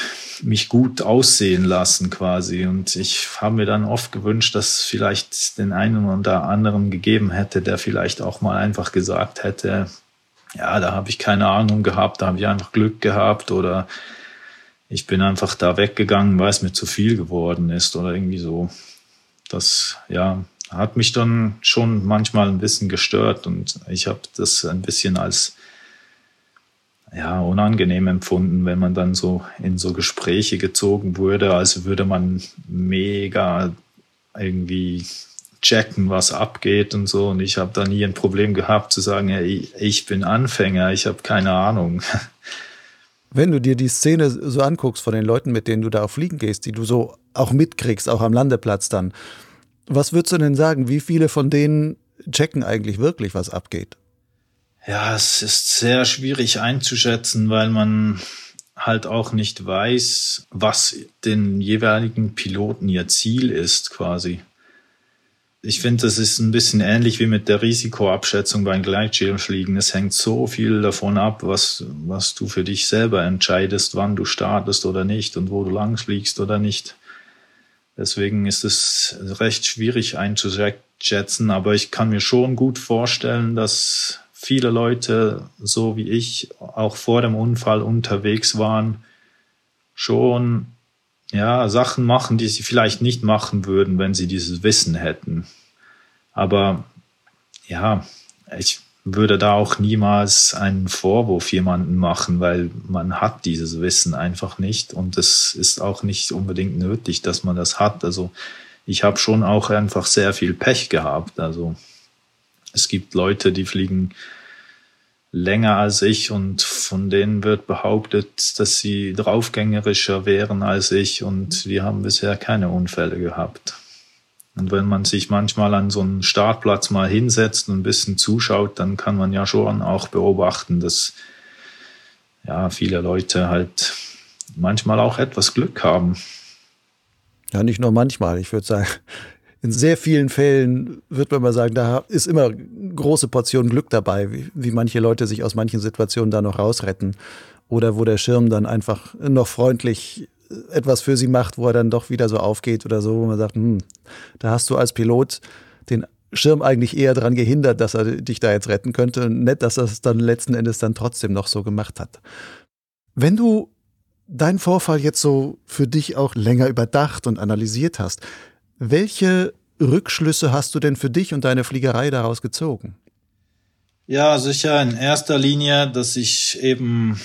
mich gut aussehen lassen quasi. Und ich habe mir dann oft gewünscht, dass vielleicht den einen oder anderen gegeben hätte, der vielleicht auch mal einfach gesagt hätte, ja, da habe ich keine Ahnung gehabt, da habe ich einfach Glück gehabt oder ich bin einfach da weggegangen, weil es mir zu viel geworden ist oder irgendwie so. Das, ja, hat mich dann schon manchmal ein bisschen gestört und ich habe das ein bisschen als ja, unangenehm empfunden, wenn man dann so in so Gespräche gezogen wurde, als würde man mega irgendwie checken, was abgeht und so. Und ich habe da nie ein Problem gehabt zu sagen, hey, ich bin Anfänger, ich habe keine Ahnung. Wenn du dir die Szene so anguckst von den Leuten, mit denen du da auf Fliegen gehst, die du so auch mitkriegst, auch am Landeplatz dann, was würdest du denn sagen, wie viele von denen checken eigentlich wirklich, was abgeht? Ja, es ist sehr schwierig einzuschätzen, weil man halt auch nicht weiß, was den jeweiligen Piloten ihr Ziel ist quasi. Ich finde, das ist ein bisschen ähnlich wie mit der Risikoabschätzung beim Gleitschirmfliegen. Es hängt so viel davon ab, was, was du für dich selber entscheidest, wann du startest oder nicht und wo du lang fliegst oder nicht. Deswegen ist es recht schwierig einzuschätzen, aber ich kann mir schon gut vorstellen, dass viele Leute, so wie ich, auch vor dem Unfall unterwegs waren, schon ja, Sachen machen, die sie vielleicht nicht machen würden, wenn sie dieses Wissen hätten. Aber ja, ich würde da auch niemals einen Vorwurf jemanden machen, weil man hat dieses Wissen einfach nicht und es ist auch nicht unbedingt nötig, dass man das hat. Also ich habe schon auch einfach sehr viel Pech gehabt. Also es gibt Leute, die fliegen länger als ich und von denen wird behauptet, dass sie draufgängerischer wären als ich und die haben bisher keine Unfälle gehabt. Und wenn man sich manchmal an so einen Startplatz mal hinsetzt und ein bisschen zuschaut, dann kann man ja schon auch beobachten, dass ja viele Leute halt manchmal auch etwas Glück haben. Ja, nicht nur manchmal. Ich würde sagen, in sehr vielen Fällen wird man mal sagen, da ist immer große Portion Glück dabei, wie, wie manche Leute sich aus manchen Situationen da noch rausretten. Oder wo der Schirm dann einfach noch freundlich etwas für sie macht, wo er dann doch wieder so aufgeht oder so, wo man sagt, hm, da hast du als Pilot den Schirm eigentlich eher daran gehindert, dass er dich da jetzt retten könnte. Und nett, dass er es dann letzten Endes dann trotzdem noch so gemacht hat. Wenn du deinen Vorfall jetzt so für dich auch länger überdacht und analysiert hast, welche Rückschlüsse hast du denn für dich und deine Fliegerei daraus gezogen? Ja, sicher in erster Linie, dass ich eben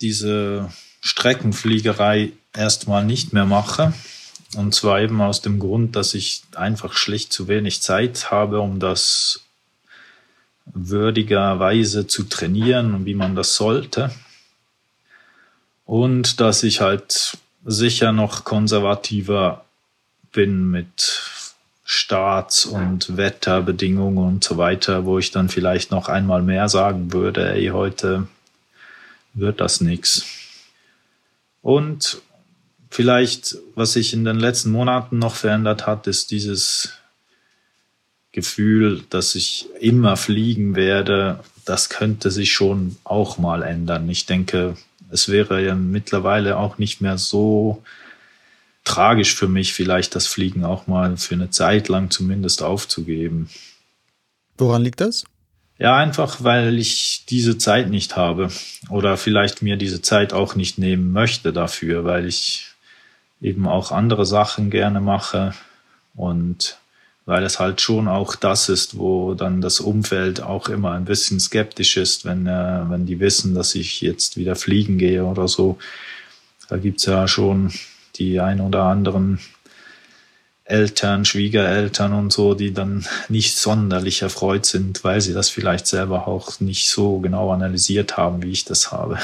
diese Streckenfliegerei erstmal nicht mehr mache. Und zwar eben aus dem Grund, dass ich einfach schlicht zu wenig Zeit habe, um das würdigerweise zu trainieren und wie man das sollte. Und dass ich halt sicher noch konservativer bin mit Starts und Wetterbedingungen und so weiter, wo ich dann vielleicht noch einmal mehr sagen würde, ey, heute wird das nichts. Und vielleicht, was sich in den letzten Monaten noch verändert hat, ist dieses Gefühl, dass ich immer fliegen werde. Das könnte sich schon auch mal ändern. Ich denke, es wäre ja mittlerweile auch nicht mehr so tragisch für mich, vielleicht das Fliegen auch mal für eine Zeit lang zumindest aufzugeben. Woran liegt das? Ja, einfach weil ich diese Zeit nicht habe oder vielleicht mir diese Zeit auch nicht nehmen möchte dafür, weil ich eben auch andere Sachen gerne mache und weil es halt schon auch das ist, wo dann das Umfeld auch immer ein bisschen skeptisch ist, wenn, äh, wenn die wissen, dass ich jetzt wieder fliegen gehe oder so. Da gibt's ja schon die ein oder anderen Eltern, Schwiegereltern und so, die dann nicht sonderlich erfreut sind, weil sie das vielleicht selber auch nicht so genau analysiert haben, wie ich das habe.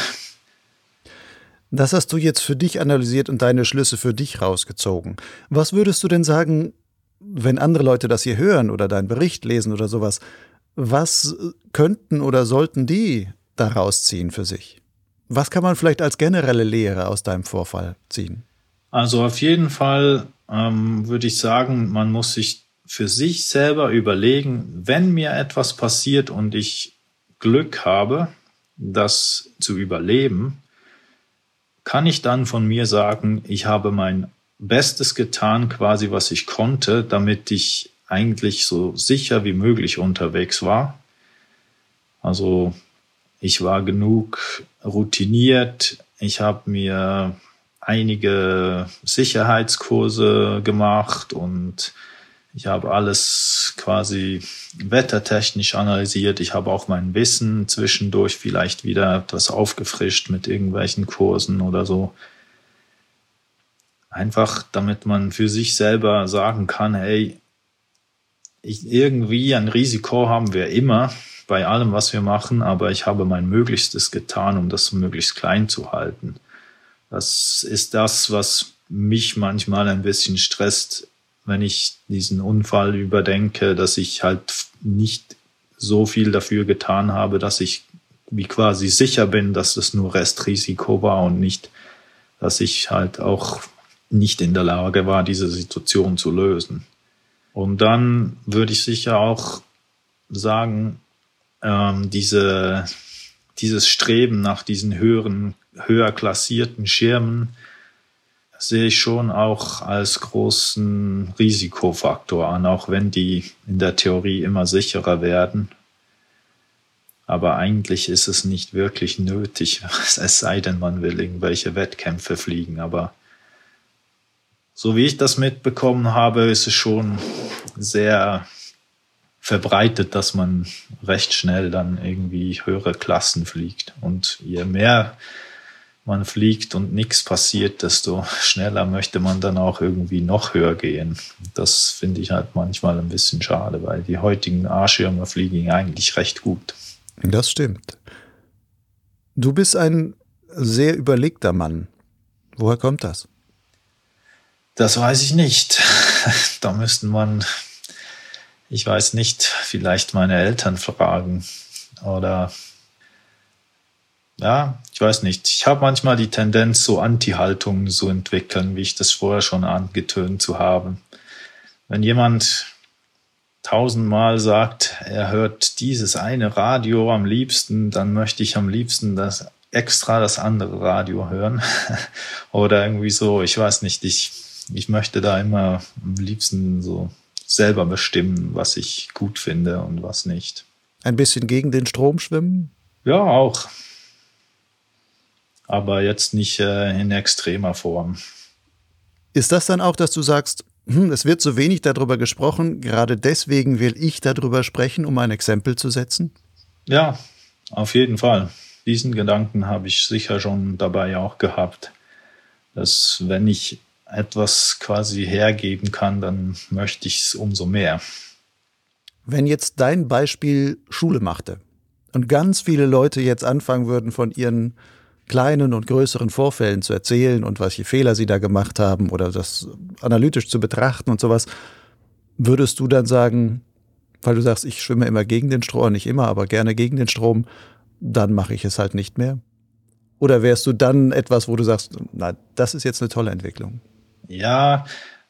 Das hast du jetzt für dich analysiert und deine Schlüsse für dich rausgezogen. Was würdest du denn sagen, wenn andere Leute das hier hören oder deinen Bericht lesen oder sowas? Was könnten oder sollten die daraus ziehen für sich? Was kann man vielleicht als generelle Lehre aus deinem Vorfall ziehen? Also auf jeden Fall ähm, würde ich sagen, man muss sich für sich selber überlegen, wenn mir etwas passiert und ich Glück habe, das zu überleben, kann ich dann von mir sagen, ich habe mein Bestes getan, quasi was ich konnte, damit ich eigentlich so sicher wie möglich unterwegs war. Also ich war genug routiniert, ich habe mir einige Sicherheitskurse gemacht und ich habe alles quasi wettertechnisch analysiert. Ich habe auch mein Wissen zwischendurch vielleicht wieder etwas aufgefrischt mit irgendwelchen Kursen oder so. Einfach damit man für sich selber sagen kann, hey, ich, irgendwie ein Risiko haben wir immer bei allem, was wir machen, aber ich habe mein Möglichstes getan, um das möglichst klein zu halten. Das ist das, was mich manchmal ein bisschen stresst, wenn ich diesen Unfall überdenke, dass ich halt nicht so viel dafür getan habe, dass ich wie quasi sicher bin, dass es nur Restrisiko war und nicht, dass ich halt auch nicht in der Lage war, diese Situation zu lösen. Und dann würde ich sicher auch sagen, ähm, diese, dieses Streben nach diesen höheren, höher klassierten Schirmen sehe ich schon auch als großen Risikofaktor an, auch wenn die in der Theorie immer sicherer werden. Aber eigentlich ist es nicht wirklich nötig, es sei denn, man will irgendwelche Wettkämpfe fliegen. Aber so wie ich das mitbekommen habe, ist es schon sehr verbreitet, dass man recht schnell dann irgendwie höhere Klassen fliegt. Und je mehr man fliegt und nichts passiert, desto schneller möchte man dann auch irgendwie noch höher gehen. Das finde ich halt manchmal ein bisschen schade, weil die heutigen A-Schirme fliegen eigentlich recht gut. Das stimmt. Du bist ein sehr überlegter Mann. Woher kommt das? Das weiß ich nicht. Da müssten man ich weiß nicht, vielleicht meine Eltern fragen oder ja, ich weiß nicht. Ich habe manchmal die Tendenz, so Anti-Haltungen zu entwickeln, wie ich das vorher schon angetönt zu haben. Wenn jemand tausendmal sagt, er hört dieses eine Radio am liebsten, dann möchte ich am liebsten das extra das andere Radio hören. Oder irgendwie so, ich weiß nicht, ich, ich möchte da immer am liebsten so selber bestimmen, was ich gut finde und was nicht. Ein bisschen gegen den Strom schwimmen? Ja, auch. Aber jetzt nicht äh, in extremer Form. Ist das dann auch, dass du sagst, hm, es wird so wenig darüber gesprochen, gerade deswegen will ich darüber sprechen, um ein Exempel zu setzen? Ja, auf jeden Fall. Diesen Gedanken habe ich sicher schon dabei auch gehabt, dass wenn ich etwas quasi hergeben kann, dann möchte ich es umso mehr. Wenn jetzt dein Beispiel Schule machte und ganz viele Leute jetzt anfangen würden, von ihren kleinen und größeren Vorfällen zu erzählen und welche Fehler sie da gemacht haben oder das analytisch zu betrachten und sowas, würdest du dann sagen, weil du sagst, ich schwimme immer gegen den Strom, nicht immer, aber gerne gegen den Strom, dann mache ich es halt nicht mehr? Oder wärst du dann etwas, wo du sagst, na, das ist jetzt eine tolle Entwicklung? Ja,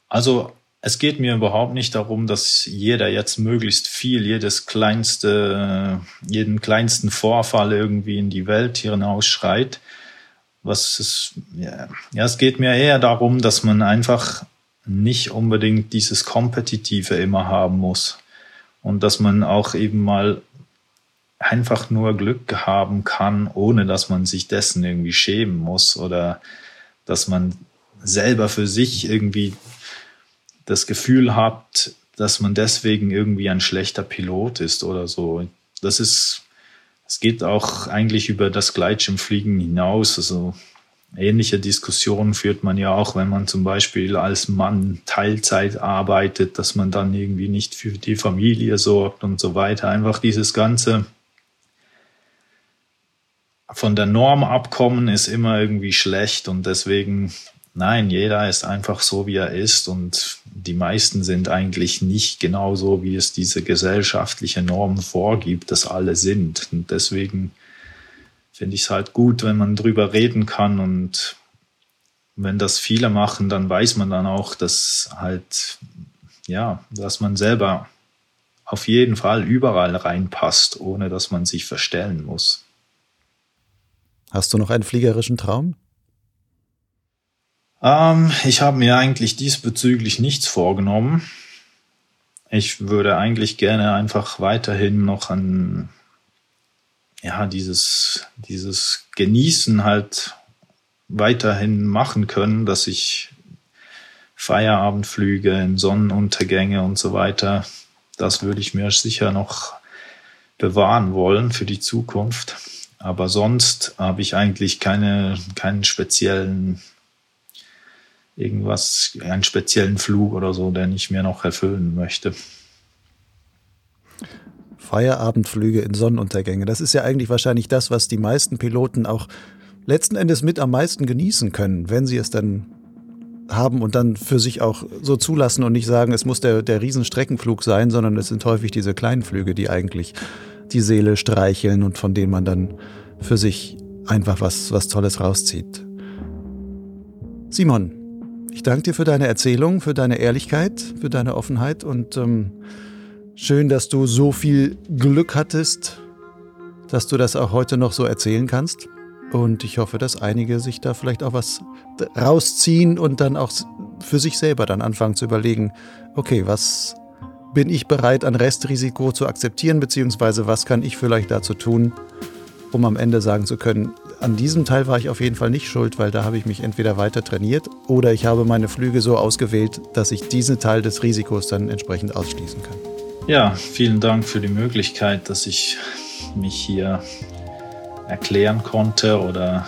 also es geht mir überhaupt nicht darum, dass jeder jetzt möglichst viel, jedes kleinste, jeden kleinsten Vorfall irgendwie in die Welt hinausschreit. Was ist, ja, ja, es geht mir eher darum, dass man einfach nicht unbedingt dieses Kompetitive immer haben muss. Und dass man auch eben mal einfach nur Glück haben kann, ohne dass man sich dessen irgendwie schämen muss oder dass man selber für sich irgendwie das Gefühl habt, dass man deswegen irgendwie ein schlechter Pilot ist oder so. Das ist, es geht auch eigentlich über das Gleitschirmfliegen hinaus. Also ähnliche Diskussionen führt man ja auch, wenn man zum Beispiel als Mann Teilzeit arbeitet, dass man dann irgendwie nicht für die Familie sorgt und so weiter. Einfach dieses ganze von der Norm abkommen ist immer irgendwie schlecht und deswegen Nein, jeder ist einfach so, wie er ist und die meisten sind eigentlich nicht genau so, wie es diese gesellschaftliche Norm vorgibt, dass alle sind. Und deswegen finde ich es halt gut, wenn man drüber reden kann und wenn das viele machen, dann weiß man dann auch, dass halt, ja, dass man selber auf jeden Fall überall reinpasst, ohne dass man sich verstellen muss. Hast du noch einen fliegerischen Traum? Ähm, ich habe mir eigentlich diesbezüglich nichts vorgenommen. Ich würde eigentlich gerne einfach weiterhin noch an ja, dieses, dieses Genießen halt weiterhin machen können, dass ich Feierabendflüge in Sonnenuntergänge und so weiter, das würde ich mir sicher noch bewahren wollen für die Zukunft. Aber sonst habe ich eigentlich keine, keinen speziellen irgendwas, einen speziellen Flug oder so, den ich mir noch erfüllen möchte. Feierabendflüge in Sonnenuntergänge. Das ist ja eigentlich wahrscheinlich das, was die meisten Piloten auch letzten Endes mit am meisten genießen können, wenn sie es dann haben und dann für sich auch so zulassen und nicht sagen, es muss der, der Riesenstreckenflug sein, sondern es sind häufig diese kleinen Flüge, die eigentlich die Seele streicheln und von denen man dann für sich einfach was, was Tolles rauszieht. Simon, ich danke dir für deine Erzählung, für deine Ehrlichkeit, für deine Offenheit und ähm, schön, dass du so viel Glück hattest, dass du das auch heute noch so erzählen kannst. Und ich hoffe, dass einige sich da vielleicht auch was rausziehen und dann auch für sich selber dann anfangen zu überlegen, okay, was bin ich bereit an Restrisiko zu akzeptieren, beziehungsweise was kann ich vielleicht dazu tun, um am Ende sagen zu können, an diesem Teil war ich auf jeden Fall nicht schuld, weil da habe ich mich entweder weiter trainiert oder ich habe meine Flüge so ausgewählt, dass ich diesen Teil des Risikos dann entsprechend ausschließen kann. Ja, vielen Dank für die Möglichkeit, dass ich mich hier erklären konnte oder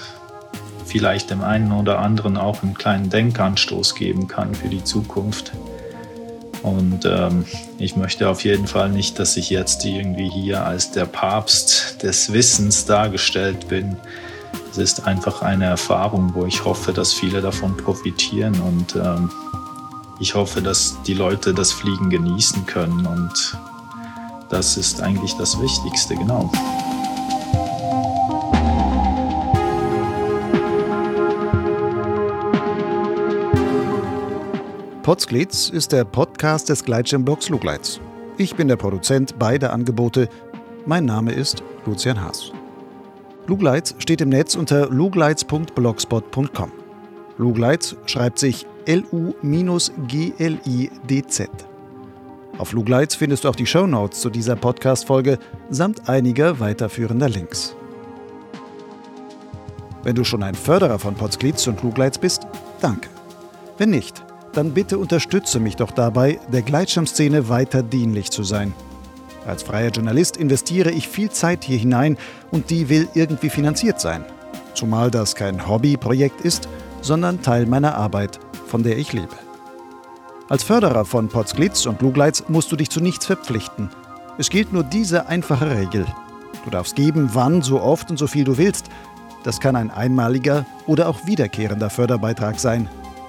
vielleicht dem einen oder anderen auch einen kleinen Denkanstoß geben kann für die Zukunft. Und ähm, ich möchte auf jeden Fall nicht, dass ich jetzt irgendwie hier als der Papst des Wissens dargestellt bin. Es ist einfach eine Erfahrung, wo ich hoffe, dass viele davon profitieren und ähm, ich hoffe, dass die Leute das Fliegen genießen können und das ist eigentlich das Wichtigste, genau. Potsglitz ist der Podcast des Gleitschirmblogs Lugleitz. Ich bin der Produzent beider Angebote. Mein Name ist Lucian Haas. Lugleitz steht im Netz unter lugleitz.blogspot.com. Lugleitz schreibt sich L-U-G-L-I-D-Z. Auf Lugleitz findest du auch die Shownotes zu dieser Podcast-Folge samt einiger weiterführender Links. Wenn du schon ein Förderer von Potsglitz und Lugleitz bist, danke. Wenn nicht, dann bitte unterstütze mich doch dabei, der Gleitschirmszene weiter dienlich zu sein. Als freier Journalist investiere ich viel Zeit hier hinein und die will irgendwie finanziert sein. Zumal das kein Hobbyprojekt ist, sondern Teil meiner Arbeit, von der ich lebe. Als Förderer von Potsglitz und Lugleitz musst du dich zu nichts verpflichten. Es gilt nur diese einfache Regel. Du darfst geben, wann, so oft und so viel du willst. Das kann ein einmaliger oder auch wiederkehrender Förderbeitrag sein.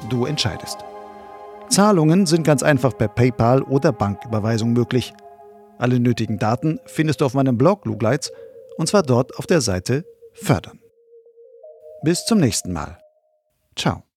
Du entscheidest. Zahlungen sind ganz einfach per PayPal oder Banküberweisung möglich. Alle nötigen Daten findest du auf meinem Blog Lugleitz und zwar dort auf der Seite Fördern. Bis zum nächsten Mal. Ciao.